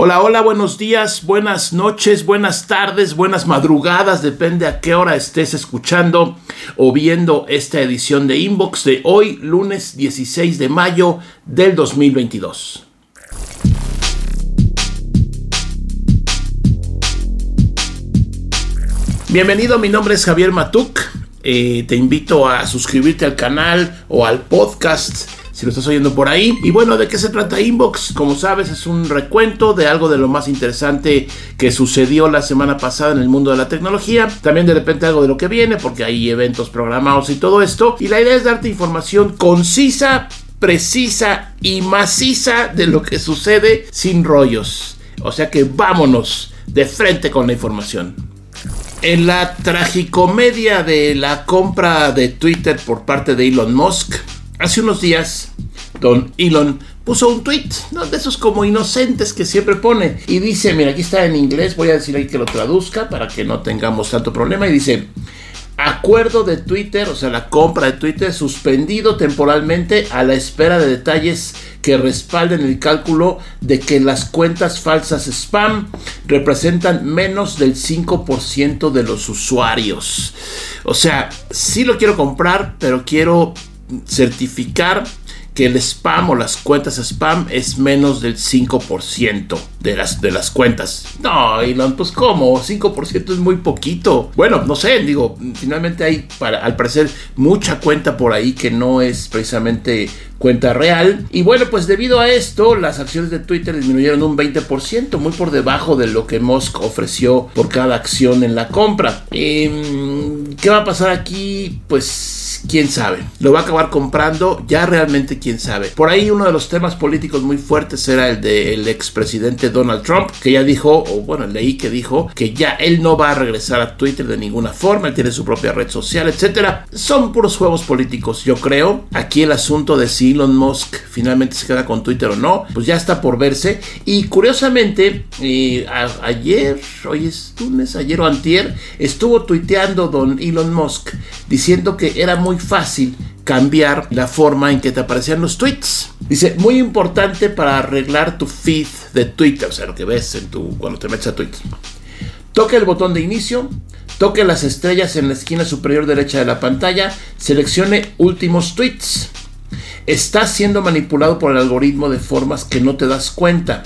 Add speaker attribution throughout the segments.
Speaker 1: Hola, hola, buenos días, buenas noches, buenas tardes, buenas madrugadas, depende a qué hora estés escuchando o viendo esta edición de Inbox de hoy, lunes 16 de mayo del 2022. Bienvenido, mi nombre es Javier Matuk. Eh, te invito a suscribirte al canal o al podcast si lo estás oyendo por ahí. Y bueno, ¿de qué se trata Inbox? Como sabes, es un recuento de algo de lo más interesante que sucedió la semana pasada en el mundo de la tecnología. También de repente algo de lo que viene, porque hay eventos programados y todo esto. Y la idea es darte información concisa, precisa y maciza de lo que sucede sin rollos. O sea que vámonos de frente con la información. En la tragicomedia de la compra de Twitter por parte de Elon Musk, Hace unos días, don Elon puso un tweet, de esos como inocentes que siempre pone, y dice, mira, aquí está en inglés, voy a decir ahí que lo traduzca para que no tengamos tanto problema, y dice, acuerdo de Twitter, o sea, la compra de Twitter suspendido temporalmente a la espera de detalles que respalden el cálculo de que las cuentas falsas spam representan menos del 5% de los usuarios. O sea, sí lo quiero comprar, pero quiero certificar que el spam o las cuentas spam es menos del 5% de las, de las cuentas. No, Elon, pues ¿cómo? 5% es muy poquito. Bueno, no sé, digo, finalmente hay para, al parecer mucha cuenta por ahí que no es precisamente cuenta real. Y bueno, pues debido a esto, las acciones de Twitter disminuyeron un 20%, muy por debajo de lo que Musk ofreció por cada acción en la compra. Em, ¿Qué va a pasar aquí? Pues quién sabe. Lo va a acabar comprando, ya realmente quién sabe. Por ahí uno de los temas políticos muy fuertes era el del expresidente Donald Trump, que ya dijo, o bueno, leí que dijo que ya él no va a regresar a Twitter de ninguna forma, él tiene su propia red social, etcétera. Son puros juegos políticos, yo creo. Aquí el asunto de si Elon Musk finalmente se queda con Twitter o no, pues ya está por verse. Y curiosamente, eh, ayer, hoy es lunes, ayer o antier, estuvo tuiteando don Elon Musk diciendo que era muy fácil cambiar la forma en que te aparecían los tweets. Dice, muy importante para arreglar tu feed de Twitter, o sea, lo que ves en tu, cuando te metes a Twitter. Toque el botón de inicio, toque las estrellas en la esquina superior derecha de la pantalla, seleccione últimos tweets. Está siendo manipulado por el algoritmo de formas que no te das cuenta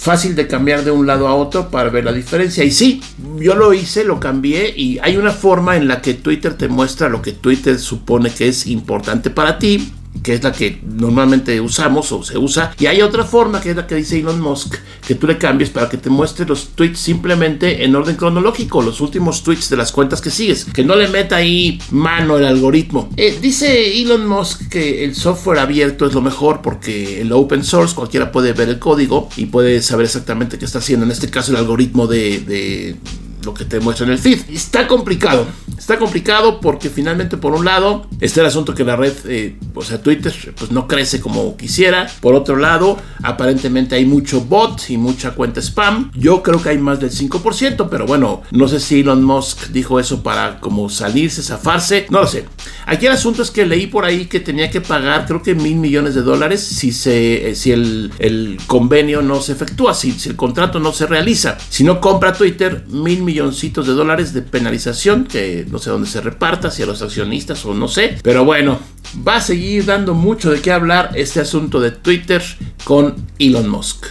Speaker 1: fácil de cambiar de un lado a otro para ver la diferencia. Y sí, yo lo hice, lo cambié y hay una forma en la que Twitter te muestra lo que Twitter supone que es importante para ti que es la que normalmente usamos o se usa. Y hay otra forma, que es la que dice Elon Musk, que tú le cambies para que te muestre los tweets simplemente en orden cronológico, los últimos tweets de las cuentas que sigues, que no le meta ahí mano el algoritmo. Eh, dice Elon Musk que el software abierto es lo mejor porque el open source cualquiera puede ver el código y puede saber exactamente qué está haciendo, en este caso el algoritmo de lo que te muestra en el feed. Está complicado, está complicado porque finalmente por un lado está el asunto que la red, eh, o sea, Twitter, pues no crece como quisiera. Por otro lado, aparentemente hay mucho bot y mucha cuenta spam. Yo creo que hay más del 5%, pero bueno, no sé si Elon Musk dijo eso para como salirse, zafarse, no lo sé. Aquí el asunto es que leí por ahí que tenía que pagar creo que mil millones de dólares si, se, eh, si el, el convenio no se efectúa, si, si el contrato no se realiza. Si no compra Twitter, mil millones milloncitos de dólares de penalización, que no sé dónde se reparta, si a los accionistas o no sé. Pero bueno, va a seguir dando mucho de qué hablar este asunto de Twitter con Elon Musk.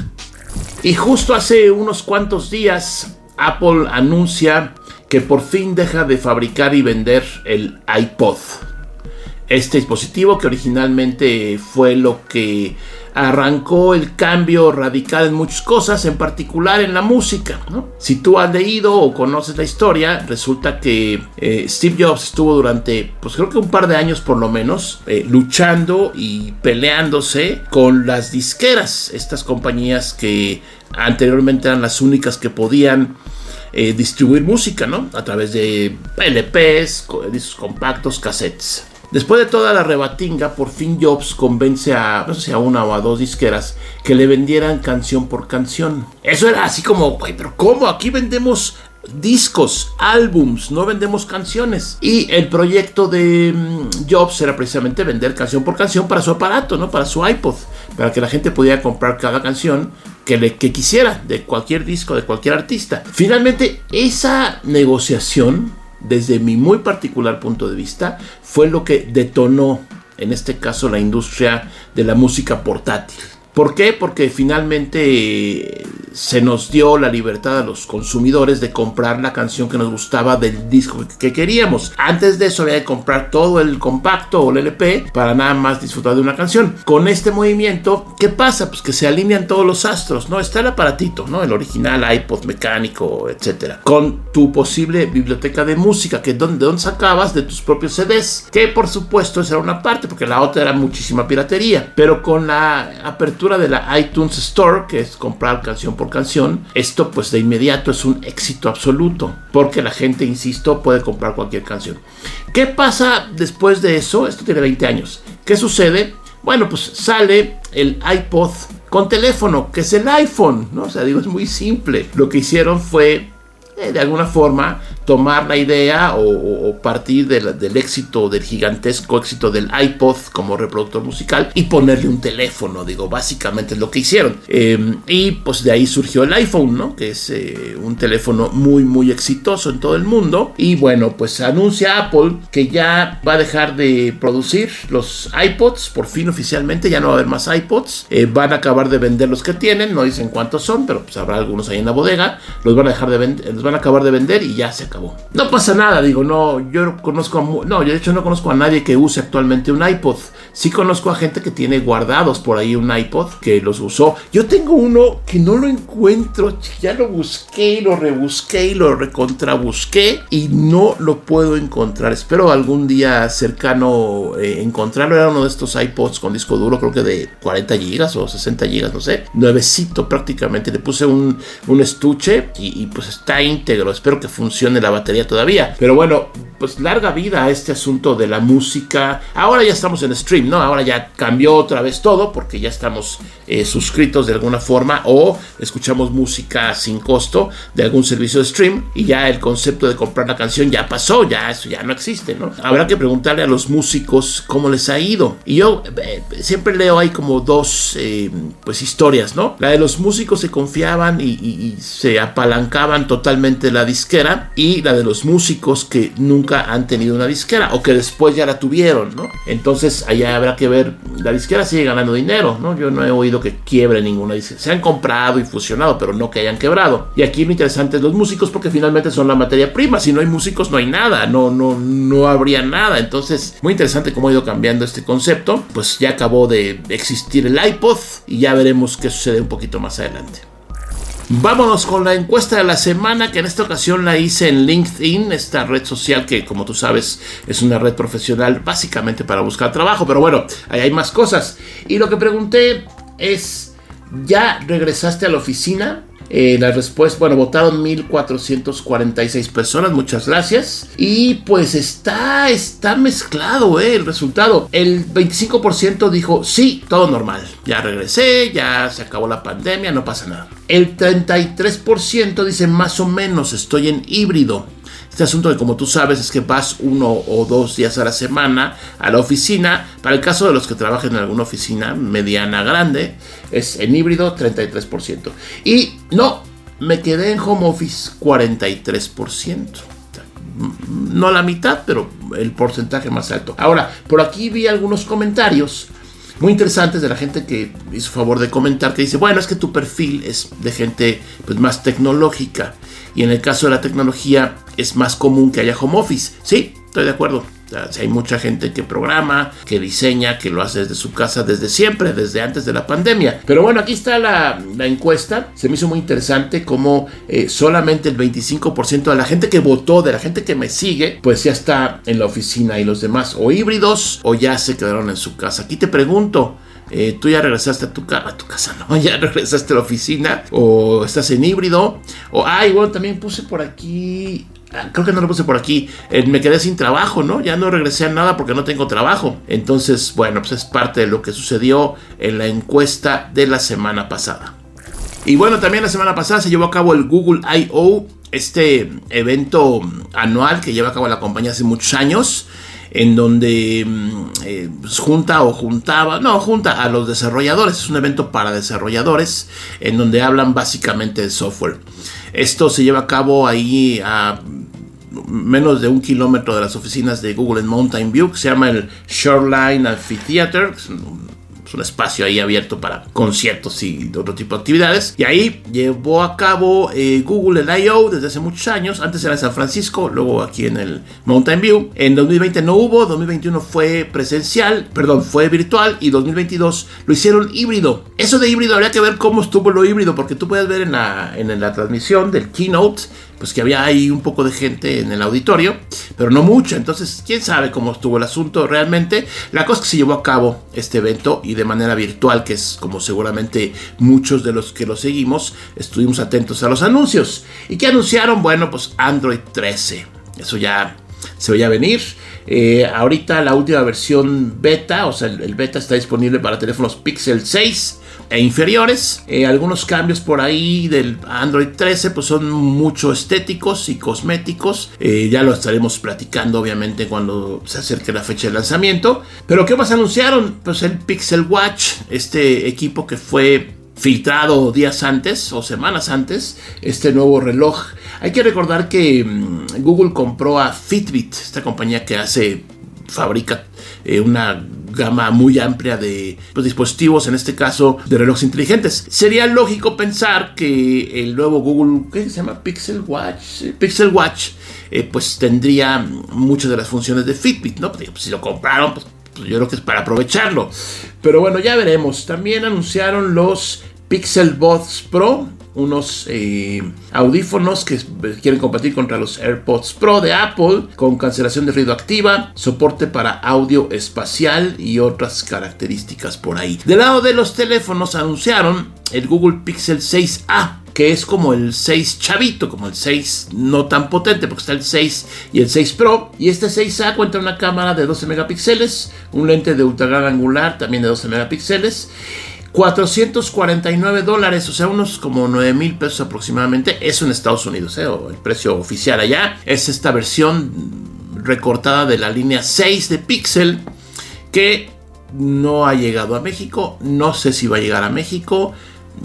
Speaker 1: Y justo hace unos cuantos días, Apple anuncia que por fin deja de fabricar y vender el iPod. Este dispositivo que originalmente fue lo que arrancó el cambio radical en muchas cosas, en particular en la música. Si tú has leído o conoces la historia, resulta que eh, Steve Jobs estuvo durante, pues creo que un par de años por lo menos, eh, luchando y peleándose con las disqueras, estas compañías que anteriormente eran las únicas que podían eh, distribuir música, ¿no? A través de LPs, discos compactos, cassettes. Después de toda la rebatinga, por fin Jobs convence a, no sé a una o a dos disqueras que le vendieran canción por canción. Eso era así como, güey, pero ¿cómo? Aquí vendemos discos, álbums, no vendemos canciones. Y el proyecto de mm, Jobs era precisamente vender canción por canción para su aparato, ¿no? Para su iPod, para que la gente pudiera comprar cada canción que, le, que quisiera de cualquier disco, de cualquier artista. Finalmente, esa negociación, desde mi muy particular punto de vista, fue lo que detonó, en este caso, la industria de la música portátil. ¿Por qué? Porque finalmente se nos dio la libertad a los consumidores de comprar la canción que nos gustaba del disco que queríamos. Antes de eso había que comprar todo el compacto o el LP para nada más disfrutar de una canción. Con este movimiento, ¿qué pasa? Pues que se alinean todos los astros, ¿no? Está el aparatito, ¿no? El original iPod mecánico, etcétera. Con tu posible biblioteca de música, que donde, donde sacabas de tus propios CDs, que por supuesto esa era una parte, porque la otra era muchísima piratería. Pero con la apertura de la iTunes Store, que es comprar canción por canción, esto pues de inmediato es un éxito absoluto, porque la gente, insisto, puede comprar cualquier canción. ¿Qué pasa después de eso? Esto tiene 20 años. ¿Qué sucede? Bueno, pues sale el iPod con teléfono, que es el iPhone, ¿no? O sea, digo, es muy simple. Lo que hicieron fue, eh, de alguna forma, tomar la idea o, partir del éxito, del gigantesco éxito del iPod como reproductor musical y ponerle un teléfono, digo, básicamente es lo que hicieron. Em, y pues de ahí surgió el iPhone, ¿no? Que es eh, un teléfono muy, muy exitoso en todo el mundo. Y bueno, pues anuncia Apple que ya va a dejar de producir los iPods, por fin oficialmente, ya no va a haber más iPods. Eh, van a acabar de vender los que tienen, no dicen cuántos son, pero pues habrá algunos ahí en la bodega. Los van a dejar de vender, los van a acabar de vender y ya se acabó no pasa nada, digo, no, yo conozco a, no, yo de hecho no conozco a nadie que use actualmente un iPod. Sí conozco a gente que tiene guardados por ahí un iPod que los usó. Yo tengo uno que no lo encuentro, ya lo busqué, lo rebusqué y lo recontrabusqué y no lo puedo encontrar. Espero algún día cercano eh, encontrarlo. Era uno de estos iPods con disco duro, creo que de 40 gigas o 60 gigas, no sé. Nuevecito prácticamente. Le puse un, estuche y, y pues está íntegro. Espero que funcione la batería todavía. Pero bueno, pues larga vida a este asunto de la música. Ahora ya estamos en stream, ¿no? Ahora ya cambió otra vez todo porque ya estamos eh, suscritos de alguna forma o escuchamos música sin costo de algún servicio de stream y ya el concepto de comprar la canción ya pasó, ya eso ya no existe, ¿no? Habrá que preguntarle a los músicos cómo les ha ido. Y yo eh, siempre leo ahí como dos, eh, pues historias, ¿no? La de los músicos se confiaban y, y se apalancaban totalmente la disquera y la de los músicos que nunca han tenido una disquera o que después ya la tuvieron, ¿no? Entonces allá habrá que ver, la disquera sigue ganando dinero, ¿no? Yo no he oído que quiebre ninguna disquera. Se han comprado y fusionado, pero no que hayan quebrado. Y aquí lo interesante es los músicos porque finalmente son la materia prima. Si no hay músicos no hay nada, no, no, no habría nada. Entonces, muy interesante cómo ha ido cambiando este concepto. Pues ya acabó de existir el iPod y ya veremos qué sucede un poquito más adelante. Vámonos con la encuesta de la semana, que en esta ocasión la hice en LinkedIn, esta red social que como tú sabes es una red profesional básicamente para buscar trabajo, pero bueno, ahí hay más cosas. Y lo que pregunté es, ¿ya regresaste a la oficina? Eh, la respuesta, bueno, votaron 1446 personas, muchas gracias. Y pues está, está mezclado eh, el resultado. El 25% dijo, sí, todo normal. Ya regresé, ya se acabó la pandemia, no pasa nada. El 33% dice, más o menos, estoy en híbrido. Este asunto de como tú sabes es que vas uno o dos días a la semana a la oficina. Para el caso de los que trabajen en alguna oficina mediana grande, es en híbrido 33%. Y no, me quedé en home office 43%. No la mitad, pero el porcentaje más alto. Ahora, por aquí vi algunos comentarios muy interesantes de la gente que hizo favor de comentar que dice, bueno, es que tu perfil es de gente pues, más tecnológica y en el caso de la tecnología es más común que haya home office. Sí, estoy de acuerdo. Hay mucha gente que programa, que diseña, que lo hace desde su casa desde siempre, desde antes de la pandemia. Pero bueno, aquí está la, encuesta. Se me hizo muy interesante cómo eh, solamente el 25% de la gente que votó, de la gente que me sigue, pues ya está en la oficina y los demás o híbridos o ya se quedaron en su casa. Aquí te pregunto, eh, tú ya regresaste a tu, a tu casa, ¿no? Ya regresaste a la oficina o estás en híbrido. O, ay, bueno, también puse por aquí creo que no lo puse por aquí, eh, me quedé sin trabajo, ¿no? Ya no regresé a nada porque no tengo trabajo. Entonces, bueno, pues es parte de lo que sucedió en la encuesta de la semana pasada. Y bueno, también la semana pasada se llevó a cabo el Google I.O., este evento anual que lleva a cabo la compañía hace muchos años en donde mm, eh, pues, junta o juntaba, no, junta a los desarrolladores, es un evento para desarrolladores en donde hablan básicamente de software. Esto se lleva a cabo ahí a menos de un kilómetro de las oficinas de Google en Mountain View, que se llama el Shoreline Amphitheater, es un espacio ahí abierto para conciertos y otro tipo de actividades. Y ahí llevó a cabo eh, Google el I.O. desde hace muchos años. Antes era en San Francisco, luego aquí en el Mountain View. En 2020 no hubo, 2021 fue presencial, perdón, fue virtual y 2022 lo hicieron híbrido. Eso de híbrido habría que ver cómo estuvo lo híbrido, porque tú puedes ver en la, en la transmisión del keynote pues que había ahí un poco de gente en el auditorio, pero no mucho. Entonces, quién sabe cómo estuvo el asunto realmente. La cosa es que se llevó a cabo este evento y de manera virtual, que es como seguramente muchos de los que lo seguimos estuvimos atentos a los anuncios. ¿Y qué anunciaron? Bueno, pues Android 13. Eso ya se veía venir. Eh, ahorita la última versión beta, o sea, el, beta está disponible para teléfonos Pixel 6 e inferiores. Eh, algunos cambios por ahí del Android 13 pues son mucho estéticos y cosméticos. Eh, ya lo estaremos platicando obviamente cuando se acerque la fecha de lanzamiento. Pero ¿qué más anunciaron? Pues el Pixel Watch, este equipo que fue filtrado días antes o semanas antes, este nuevo reloj. Hay que recordar que mm, Google compró a Fitbit, esta compañía que hace, fabrica eh, una gama muy amplia de pues, dispositivos, en este caso de relojes inteligentes. Sería lógico pensar que el nuevo Google, ¿qué se llama? Pixel Watch, Pixel Watch, eh, pues tendría muchas de las funciones de Fitbit, ¿no? Pues, si lo compraron, pues, pues yo creo que es para aprovecharlo. Pero bueno, ya veremos. También anunciaron los Pixel Buds Pro, unos eh, audífonos que quieren competir contra los AirPods Pro de Apple con cancelación de ruido activa, soporte para audio espacial y otras características por ahí. Del lado de los teléfonos anunciaron el Google Pixel 6A que es como el 6 chavito, como el 6 no tan potente, porque está el 6 y el 6 Pro. Y este 6A cuenta una cámara de 12 megapíxeles, un lente de ultra gran angular también de 12 megapíxeles 449 dólares, o sea, unos como 9 mil pesos aproximadamente. Eso en Estados Unidos, ¿eh? el precio oficial allá. Es esta versión recortada de la línea 6 de Pixel que no ha llegado a México. No sé si va a llegar a México.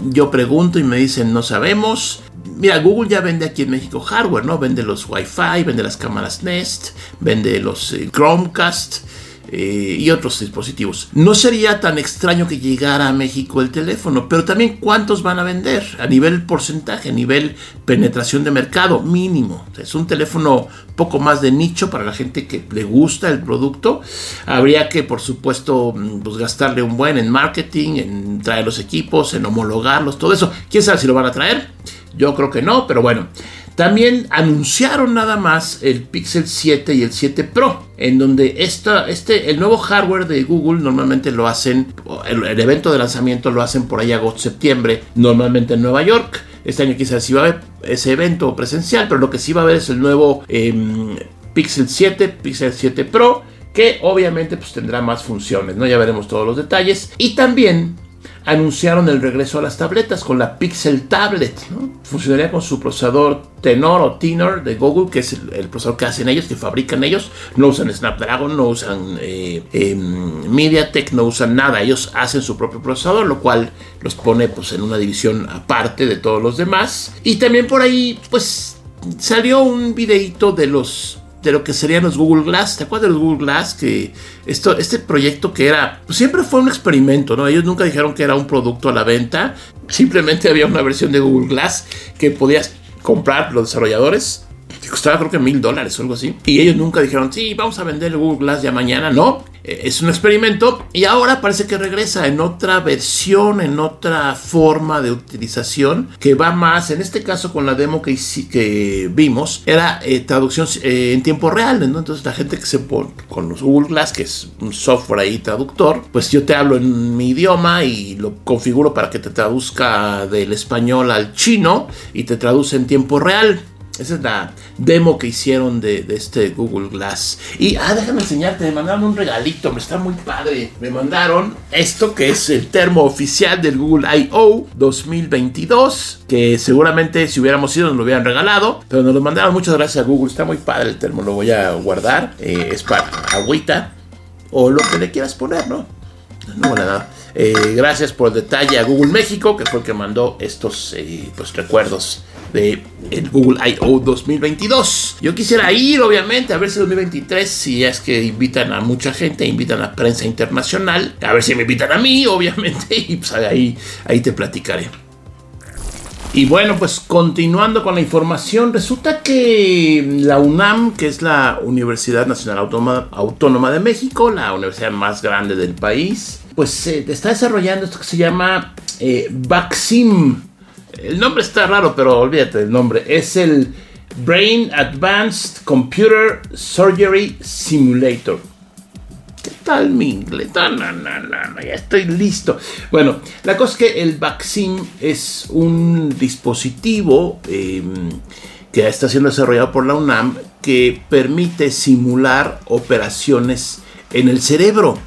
Speaker 1: Yo pregunto y me dicen no sabemos. Mira, Google ya vende aquí en México hardware, ¿no? Vende los Wi-Fi, vende las cámaras Nest, vende los eh, Chromecast eh, y otros dispositivos. No sería tan extraño que llegara a México el teléfono, pero también cuántos van a vender a nivel porcentaje, a nivel penetración de mercado mínimo. Es un teléfono poco más de nicho para la gente que le gusta el producto. Habría que, por supuesto, mm, pues, gastarle un buen en marketing, en traer los equipos, en homologarlos, todo eso. ¿Quién sabe si lo van a traer? Yo creo que no, pero bueno. También anunciaron nada más el Pixel 7 y el 7 Pro, en donde esta, este, el nuevo hardware de Google normalmente lo hacen, el, evento de lanzamiento lo hacen por ahí agosto-septiembre, normalmente en Nueva York. Este año quizás sí va a haber ese evento presencial, pero lo que sí va a haber es el nuevo em, Pixel 7, Pixel 7 Pro, que obviamente pues tendrá más funciones, ¿no? Ya veremos todos los detalles. Y también anunciaron el regreso a las tabletas con la Pixel Tablet. Funcionaría con su procesador Tenor o Tenor de Google, que es el, procesador que hacen ellos, que fabrican ellos. No usan Snapdragon, no usan eh, em, MediaTek, no usan nada. Ellos hacen su propio procesador, lo cual los pone pues, en una división aparte de todos los demás. Y también por ahí, pues salió un videito de los de lo que serían los Google Glass. ¿Te acuerdas de los Google Glass? Que esto, este proyecto que era, pues siempre fue un experimento, ¿no? Ellos nunca dijeron que era un producto a la venta. Simplemente había una versión de Google Glass que podías comprar los desarrolladores. Que costaba creo que mil dólares o algo así. Y ellos nunca dijeron, sí, vamos a vender el Google Glass ya mañana. No, eh, es un experimento y ahora parece que regresa en otra versión, en otra forma de utilización que va más, en este caso con la demo que, que vimos, era eh, traducción eh, en tiempo real, Entonces la gente que se pone con los Google Glass, que es un software ahí traductor, pues yo te hablo en mi idioma y lo configuro para que te traduzca del español al chino y te traduce en tiempo real. Esa es la demo que hicieron de, este Google Glass. Y, ah, déjame enseñarte, me mandaron un regalito, me está muy padre. Me mandaron esto que es el termo oficial del Google I.O. 2022, que seguramente si hubiéramos ido nos lo hubieran regalado, pero nos lo mandaron. Muchas gracias a Google, está muy padre el termo, lo voy a guardar. Eh, es para agüita o lo que le quieras poner, ¿no? No, nada. Eh, gracias por el detalle a Google México, que fue el que mandó estos eh, pues, recuerdos de el Google I.O. 2022. Yo quisiera ir, obviamente, a ver si 2023, si es que invitan a mucha gente, invitan a prensa internacional, a ver si me invitan a mí, obviamente, y pues ahí, ahí te platicaré. Y bueno, pues continuando con la información, resulta que la UNAM, que es la Universidad Nacional Autónoma, de México, la universidad más grande del país, pues está desarrollando esto que se llama eh, Vaccine el nombre está raro, pero olvídate del nombre. Es el Brain Advanced Computer Surgery Simulator. ¿Qué tal mi inglés? No, no, ya estoy listo. Bueno, la cosa es que el vaccine es un dispositivo em, que está siendo desarrollado por la UNAM que permite simular operaciones en el cerebro.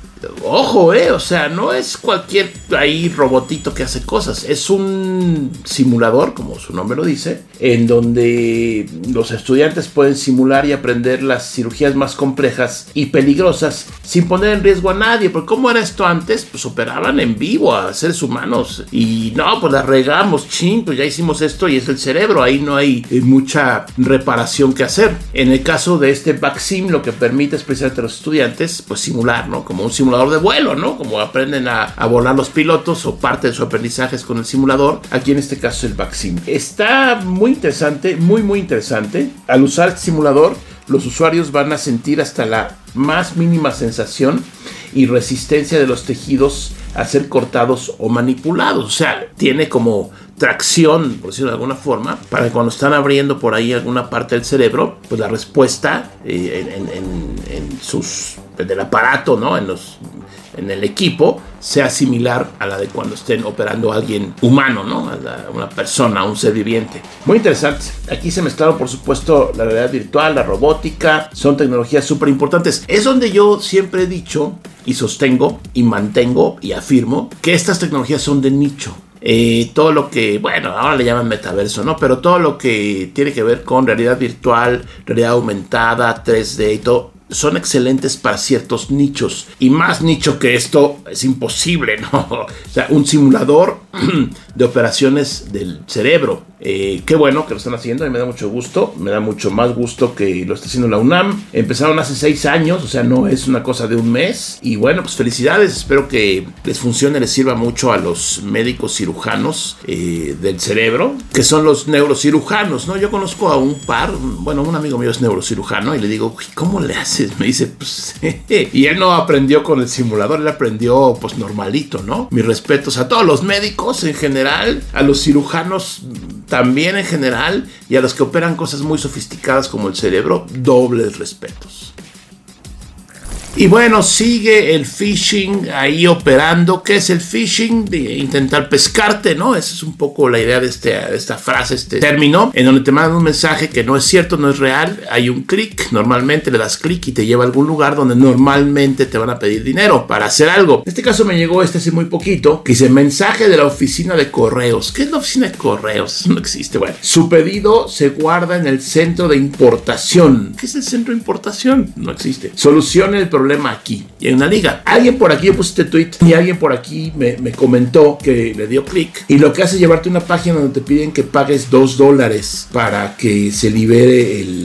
Speaker 1: Ojo, eh, o sea, no es cualquier ahí robotito que hace cosas, es un simulador, como su nombre lo dice, en donde los estudiantes pueden simular y aprender las cirugías más complejas y peligrosas sin poner en riesgo a nadie, porque como era esto antes, pues operaban en vivo a seres humanos y no, pues la regamos, ching, pues ya hicimos esto y es el cerebro, ahí no hay eh, mucha reparación que hacer. En el caso de este vaccine, lo que permite especialmente a los estudiantes, pues simular, ¿no? Como un simulador simulador de vuelo, ¿no? Como aprenden a, volar los pilotos o parte de su aprendizaje es con el simulador. Aquí en este caso el vaccine. Está muy interesante, muy muy interesante. Al usar este simulador, los usuarios van a sentir hasta la más mínima sensación y resistencia de los tejidos a ser cortados o manipulados. O sea, tiene como tracción, por decirlo de alguna forma, para que cuando están abriendo por ahí alguna parte del cerebro, pues la respuesta eh, en, sus del aparato, ¿no? En los en el equipo sea similar a la de cuando estén operando a alguien humano, ¿no? Una persona, un ser viviente. Muy interesante. Aquí se mezclaron, por supuesto, la realidad virtual, la robótica, son tecnologías súper importantes. Es donde yo siempre he dicho y sostengo y mantengo y afirmo que estas tecnologías son de nicho. Eh, todo lo que, bueno, ahora le llaman metaverso, ¿no? Pero todo lo que tiene que ver con realidad virtual, realidad aumentada, 3D y todo, son excelentes para ciertos nichos. Y más nicho que esto es imposible, ¿no? O sea, un simulador de operaciones del cerebro. Eh, qué bueno que lo están haciendo y me da mucho gusto. Me da mucho más gusto que lo esté haciendo la UNAM. Empezaron hace seis años, o sea, no es una cosa de un mes. Y bueno, pues felicidades. Espero que les funcione, les sirva mucho a los médicos cirujanos eh, del cerebro, que son los neurocirujanos, ¿no? Yo conozco a un par, bueno, un amigo mío es neurocirujano y le digo, ¿cómo le Me dice, pues, y él no aprendió con el simulador, él aprendió pues normalito, ¿no? Mis respetos a todos los médicos en general, a los cirujanos también en general y a los que operan cosas muy sofisticadas como el cerebro, dobles respetos. Y bueno, sigue el phishing ahí operando. ¿Qué es el phishing? De intentar pescarte, ¿no? Esa es un poco la idea de, este, esta frase, este término, en donde te mandan un mensaje que no es cierto, no es real. Hay un clic, normalmente le das clic y te lleva a algún lugar donde normalmente te van a pedir dinero para hacer algo. En este caso me llegó este hace muy poquito, que dice mensaje de la oficina de correos. ¿Qué es la oficina de correos? No existe. Bueno, su pedido se guarda en el centro de importación. ¿Qué es el centro de importación? No existe. Solucione el problema aquí y en una liga. Alguien por aquí, yo puse este tweet y alguien por aquí me, me comentó que le dio clic y lo que hace es llevarte a una página donde te piden que pagues dos dólares para que se libere el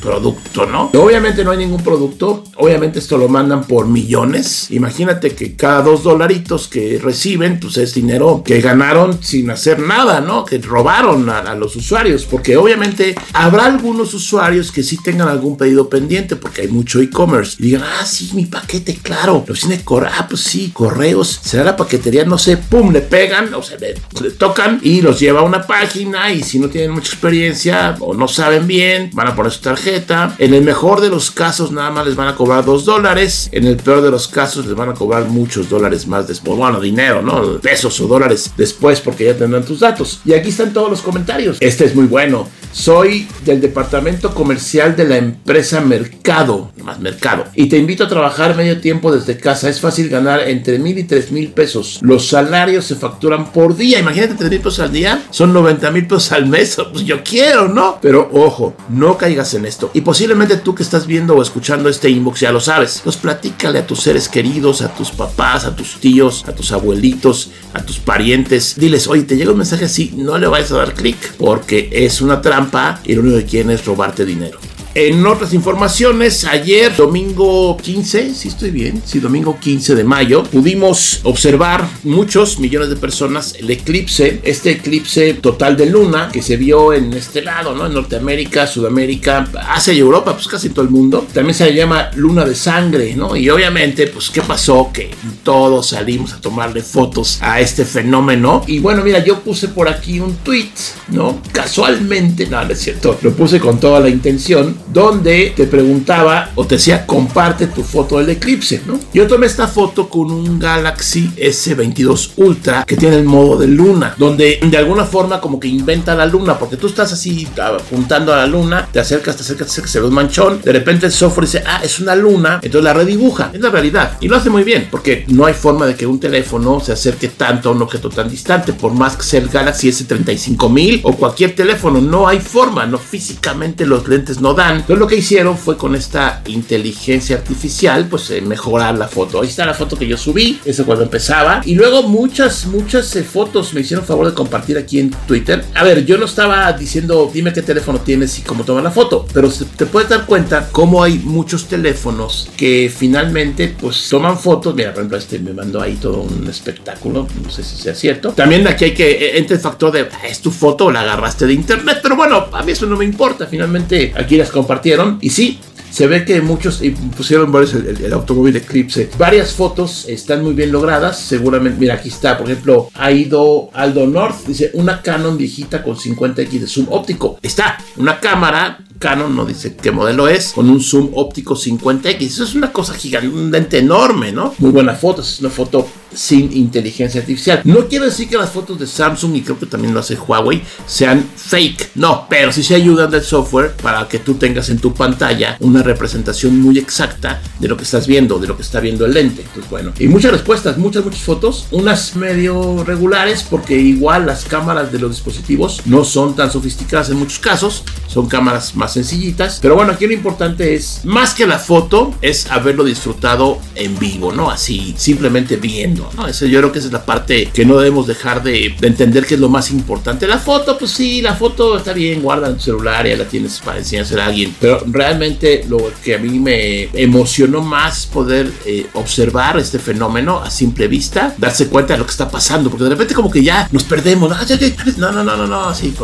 Speaker 1: producto, ¿no? Obviamente no hay ningún producto, obviamente esto lo mandan por millones. Imagínate que cada dos dolaritos que reciben, pues es dinero que ganaron sin hacer nada, ¿no? Que robaron a, los usuarios, porque obviamente habrá algunos usuarios que sí tengan algún pedido pendiente, porque hay mucho e-commerce. Y digan, ah, sí, mi paquete, claro. Lo tiene ah, pues sí, correos, será la paquetería, no sé, pum, le pegan, o sea, le, le tocan y los lleva a una página y si no tienen mucha experiencia o no saben bien, van a poner su tarjeta en el mejor de los casos nada más les van a cobrar 2 dólares. En el peor de los casos les van a cobrar muchos dólares más después. Bueno, dinero, ¿no? Pesos o dólares después porque ya tendrán tus datos. Y aquí están todos los comentarios. Este es muy bueno. Soy del departamento comercial de la empresa Mercado, más Mercado, y te invito a trabajar medio tiempo desde casa. Es fácil ganar entre mil y tres mil pesos. Los salarios se facturan por día. Imagínate tres mil pesos al día, son 90 mil pesos al mes. Pues yo quiero, ¿no? Pero ojo, no caigas en esto. Y posiblemente tú que estás viendo o escuchando este inbox ya lo sabes. Pues platícale a tus seres queridos, a tus papás, a tus tíos, a tus abuelitos, a tus parientes. Diles, oye, te llega un mensaje así, no le vayas a dar clic porque es una trampa y lo único que quieren es robarte dinero. En otras informaciones, ayer, domingo 15, si estoy bien, sí, domingo 15 de mayo, pudimos observar muchos millones de personas el eclipse, este eclipse total de luna que se vio en este lado, ¿no? En Norteamérica, Sudamérica, Asia y Europa, pues casi todo el mundo. También se llama luna de sangre, ¿no? Y obviamente, pues, ¿qué pasó? Que todos salimos a tomarle fotos a este fenómeno. Y bueno, mira, yo puse por aquí un tweet, ¿no? Casualmente, no, no es cierto, lo puse con toda la intención donde te preguntaba o te decía comparte tu foto del eclipse, ¿no? Yo tomé esta foto con un Galaxy S22 Ultra que tiene el modo de luna, donde de alguna forma como que inventa la luna, porque tú estás así apuntando a la luna, te acercas, te acercas, te acercas, se ve un manchón, de repente el software dice, ah, es una luna, entonces la redibuja, es la realidad, y lo hace muy bien, porque no hay forma de que un teléfono se acerque tanto a un objeto tan distante, por más que sea el Galaxy S35000 o cualquier teléfono, no hay forma, no físicamente los lentes no dan, entonces lo que hicieron fue con esta inteligencia artificial, pues eh, mejorar la foto. Ahí está la foto que yo subí, eso cuando empezaba. Y luego muchas, muchas eh, fotos me hicieron favor de compartir aquí en Twitter. A ver, yo no estaba diciendo, dime qué teléfono tienes y cómo toman la foto, pero te puedes dar cuenta cómo hay muchos teléfonos que finalmente pues toman fotos. Mira, por ejemplo, este me mandó ahí todo un espectáculo, no sé si sea cierto. También aquí hay que, eh, entre el factor de, ah, es tu foto o la agarraste de internet, pero bueno, a mí eso no me importa. Finalmente aquí las comparto compartieron. Y sí, se ve que muchos pusieron varios el, automóvil Eclipse. Varias fotos están muy bien logradas. Seguramente, mira, aquí está, por ejemplo, ha ido Aldo North. Dice una Canon viejita con 50x de zoom óptico. Está una cámara Canon no dice qué modelo es, con un zoom óptico 50x. Eso es una cosa gigante, enorme, ¿no? Muy buena foto, es una foto sin inteligencia artificial. No quiero decir que las fotos de Samsung, y creo que también lo hace Huawei, sean fake. No, pero sí se ayudan del software para que tú tengas en tu pantalla una representación muy exacta de lo que estás viendo, de lo que está viendo el lente. Entonces, bueno, y muchas respuestas, muchas, muchas fotos, unas medio regulares, porque igual las cámaras de los dispositivos no son tan sofisticadas en muchos casos, son cámaras más sencillitas. Pero bueno, aquí lo importante es, más que la foto, es haberlo disfrutado en vivo, ¿no? Así, simplemente viendo, ¿no? Eso yo creo que esa es la parte que no debemos dejar de, entender que es lo más importante. La foto, pues sí, la foto está bien, guarda en tu celular, ya la tienes para enseñársela a alguien. Pero realmente lo que a mí me emocionó más poder eh, observar este fenómeno a simple vista, darse cuenta de lo que está pasando, porque de repente como que ya nos perdemos. No, no, no, no, no, así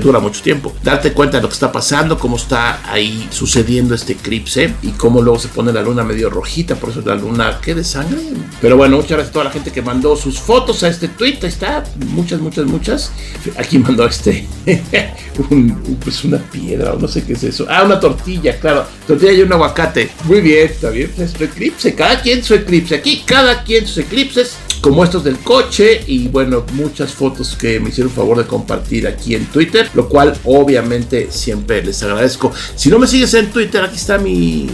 Speaker 1: dura mucho tiempo. Darte cuenta de lo que está pasando, cómo está ahí sucediendo este eclipse y cómo luego se pone la luna medio rojita, por eso la luna, ¿qué de sangre? Pero bueno, muchas gracias a toda la gente que mandó sus fotos a este tweet, ahí está, muchas, muchas, muchas. Aquí mandó este, pues una piedra o no sé qué es eso. Ah, una tortilla, claro, tortilla y un aguacate. Muy bien, está bien, es su eclipse, cada quien su eclipse, aquí cada quien sus eclipses como estos del coche y bueno, muchas fotos que me hicieron favor de compartir aquí en Twitter, lo cual obviamente siempre les agradezco. Si no me sigues en Twitter, aquí está mi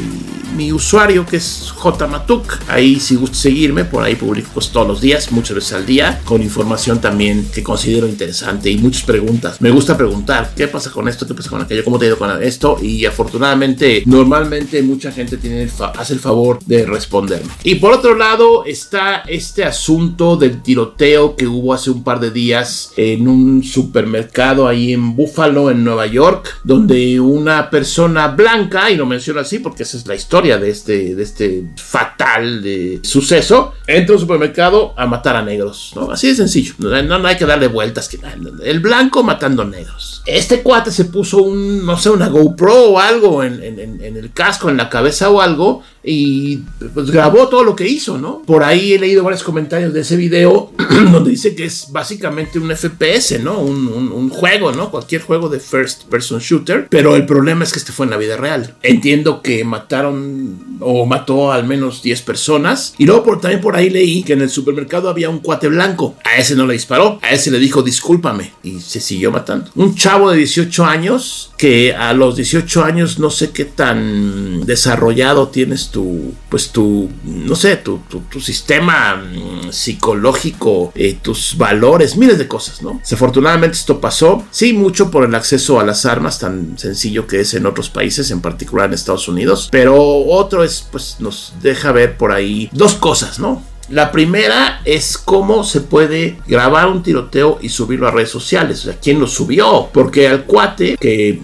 Speaker 1: mi usuario que es jmatuk. Ahí si gusta seguirme, por ahí publico todos los días, muchas veces al día, con información también que considero interesante y muchas preguntas. Me gusta preguntar, ¿qué pasa con esto? ¿Qué pasa con aquello? ¿Cómo te ha ido con esto? Y afortunadamente, normalmente mucha gente tiene hace el favor de responderme. Y por otro lado está este asunto del tiroteo que hubo hace un par de días en un supermercado ahí en Buffalo, en Nueva York, donde una persona blanca, y lo menciono así porque esa es la historia, de este, de este fatal suceso, entra a un supermercado a matar a negros. Así de sencillo. No, no, hay que darle vueltas. Que, el blanco matando negros. Este cuate se puso un, no sé, una GoPro o algo en, el casco, en la cabeza o algo y pues grabó todo lo que hizo, ¿no? Por ahí he leído varios comentarios de ese video donde dice que es básicamente un FPS, ¿no? Un, un, juego, ¿no? Cualquier juego de first person shooter, pero el problema es que este fue en la vida real. Entiendo que mataron o mató al menos 10 personas. Y luego también por ahí leí que en el supermercado había un cuate blanco. A ese no le disparó, a ese le dijo discúlpame y se siguió matando. Un chavo de 18 años que a los 18 años no sé qué tan desarrollado tienes tu, pues tu, no sé, tu, tu, sistema mm, psicológico, eh, tus valores, miles de cosas, ¿no? Desafortunadamente esto pasó, sí, mucho por el acceso a las armas tan sencillo que es en otros países, en particular en Estados Unidos, pero otro es, pues nos deja ver por ahí dos cosas, ¿no? La primera es cómo se puede grabar un tiroteo y subirlo a redes sociales. O sea, ¿quién lo subió? Porque al cuate que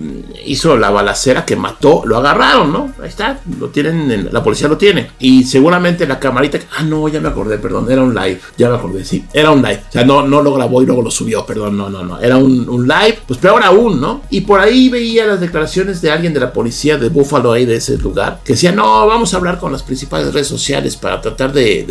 Speaker 1: hizo la balacera que mató, lo agarraron, ¿no? Ahí está, lo tienen, la policía lo tiene. Y seguramente la camarita, ah, no, ya me acordé, perdón, era un live, ya me acordé, sí, era un live. O sea, no, no lo grabó y luego lo subió, perdón, no, no, no, era un, un live, pues peor aún, ¿no? Y por ahí veía las declaraciones de alguien de la policía de Buffalo, ahí de ese lugar, que decía, no, vamos a hablar con las principales redes sociales para tratar de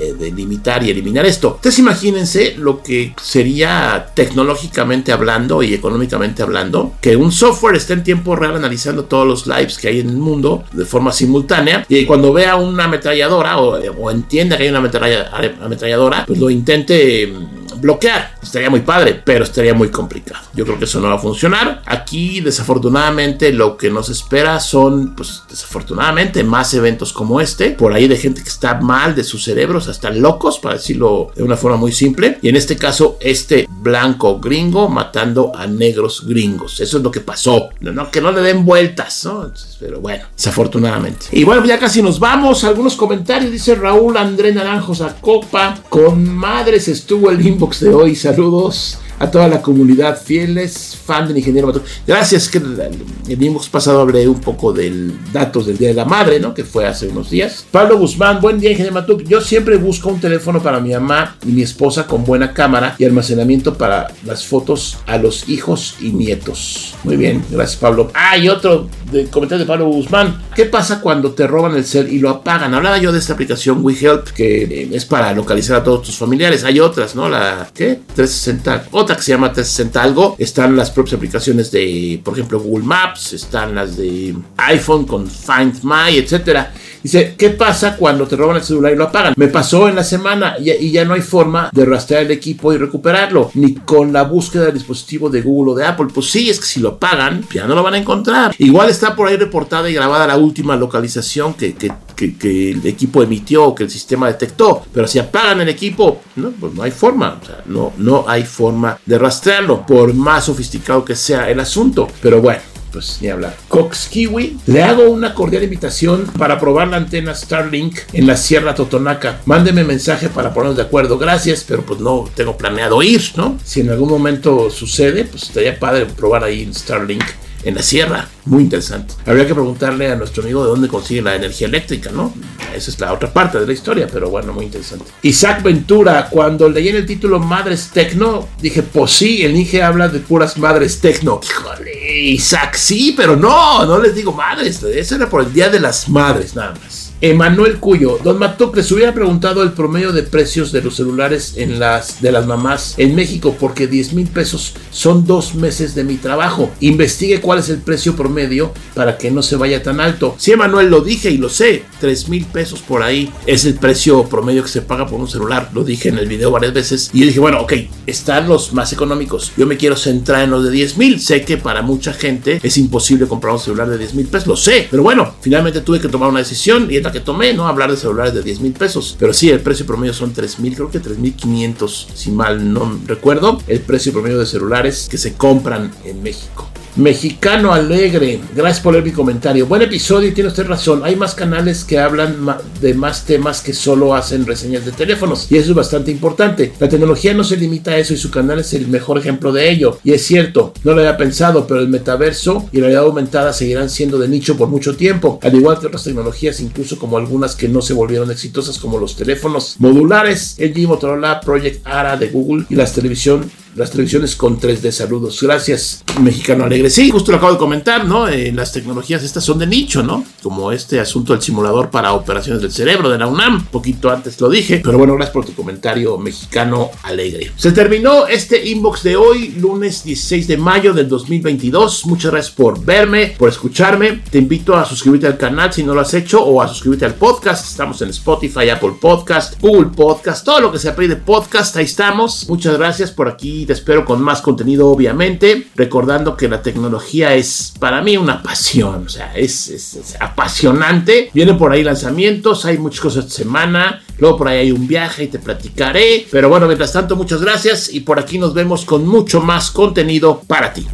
Speaker 1: eh, de limitar y eliminar esto. Entonces imagínense lo que sería tecnológicamente hablando y económicamente hablando, que un software esté en tiempo real analizando todos los lives que hay en el mundo de forma simultánea y cuando vea una ametralladora o, o entienda que hay una ametralladora, pues lo intente bloquear. Estaría muy padre, pero estaría muy complicado. Yo creo que eso no va a funcionar. Aquí, desafortunadamente, lo que nos espera son, pues, desafortunadamente, más eventos como este. Por ahí de gente que está mal de sus cerebros, hasta locos, para decirlo de una forma muy simple. Y en este caso, este blanco gringo matando a negros gringos. Eso es lo que pasó. No, que no le den vueltas, ¿no? Pero bueno, desafortunadamente. Y bueno, ya casi nos vamos. Algunos comentarios. Dice Raúl André Naranjos a Copa. Con madres estuvo el limbo de hoy. Saludos a toda la comunidad fieles, fan del ingeniero Matuk. Gracias, que el inbox pasado hablé un poco del datos del Día de la Madre, ¿no? Que fue hace unos días. Pablo Guzmán, buen día, ingeniero Matuk. Yo siempre busco un teléfono para mi mamá y mi esposa con buena cámara y almacenamiento para las fotos a los hijos y nietos. Muy bien, gracias, Pablo. Ah, y otro comentario de Pablo Guzmán. ¿Qué pasa cuando te roban el cel y lo apagan? Hablaba yo de esta aplicación WeHelp que eh, es para localizar a todos tus familiares. Hay otras, ¿no? La, ¿qué? 360. Otra que se llama 360 algo. Están las propias aplicaciones de, por ejemplo, Google Maps, están las de iPhone con Find My, etcétera. Dice, ¿qué pasa cuando te roban el celular y lo apagan? Me pasó en la semana y, ya no hay forma de rastrear el equipo y recuperarlo, ni con la búsqueda del dispositivo de Google o de Apple. Pues sí, es que si lo apagan, ya no lo van a encontrar. Igual está por ahí reportada y grabada la última localización que, que, que, el equipo emitió o que el sistema detectó. Pero si apagan el equipo, no, pues no hay forma. O sea, no, no hay forma de rastrearlo, por más sofisticado que sea el asunto. Pero bueno pues ni hablar. Cox Kiwi, le hago una cordial invitación para probar la antena Starlink en la Sierra Totonaca. Mándeme mensaje para ponernos de acuerdo. Gracias, pero pues no tengo planeado ir, ¿no? Si en algún momento sucede, pues estaría padre probar ahí Starlink en la sierra. Muy interesante. Habría que preguntarle a nuestro amigo de dónde consigue la energía eléctrica, ¿no? Esa es la otra parte de la historia, pero bueno, muy interesante. Isaac Ventura, cuando leí en el título Madres Tecno, dije, pues sí, el Inge habla de puras madres tecno. Híjole, Isaac, sí, pero no, no les digo madres. Eso era por el Día de las Madres, nada más. Emanuel Cuyo, Don Matok, les hubiera preguntado el promedio de precios de los celulares en las, de las mamás en México, porque 10 mil pesos son dos meses de mi trabajo. Investigue cuál es el precio promedio para que no se vaya tan alto. Sí, Emanuel, lo dije y lo sé, 3 mil pesos por ahí es el precio promedio que se paga por un celular. Lo dije en el video varias veces. Y yo dije, bueno, ok, están los más económicos. Yo me quiero centrar en los de 10 mil. Sé que para mucha gente es imposible comprar un celular de 10 mil pesos, lo sé. Pero bueno, finalmente tuve que tomar una decisión y que tomé, ¿no? Hablar de celulares de 10 mil pesos. Pero sí, el precio promedio son 3 mil, creo que 3 mil 500, si mal no recuerdo. El precio promedio de celulares que se compran en México. Mexicano Alegre, gracias por leer mi comentario. Buen episodio y tiene usted razón. Hay más canales que hablan de más temas que solo hacen reseñas de teléfonos y eso es bastante importante. La tecnología no se limita a eso y su canal es el mejor ejemplo de ello. Y es cierto, no lo había pensado, pero el metaverso y la realidad aumentada seguirán siendo de nicho por mucho tiempo, al igual que otras tecnologías, incluso como algunas que no se volvieron exitosas como los teléfonos modulares, LG, Motorola, Project ARA de Google y las televisión las televisiones con 3D. Saludos. Gracias, Mexicano Alegre. Sí, justo lo acabo de comentar, ¿no? Eh, las tecnologías estas son de nicho, ¿no? Como este asunto del simulador para operaciones del cerebro de la UNAM. poquito antes lo dije. Pero bueno, gracias por tu comentario, Mexicano Alegre. Se terminó este inbox de hoy, lunes 16 de mayo del 2022. Muchas gracias por verme, por escucharme. Te invito a suscribirte al canal si no lo has hecho o a suscribirte al podcast. Estamos en Spotify, Apple Podcast, Google Podcast, todo lo que se de podcast. Ahí estamos. Muchas gracias por aquí. Te espero con más contenido, obviamente. Recordando que la tecnología es para mí una pasión. O sea, es, es apasionante. Vienen por ahí lanzamientos. Hay muchas cosas esta semana. Luego por ahí hay un viaje y te platicaré. Pero bueno, mientras tanto, muchas gracias. Y por aquí nos vemos con mucho más contenido para ti.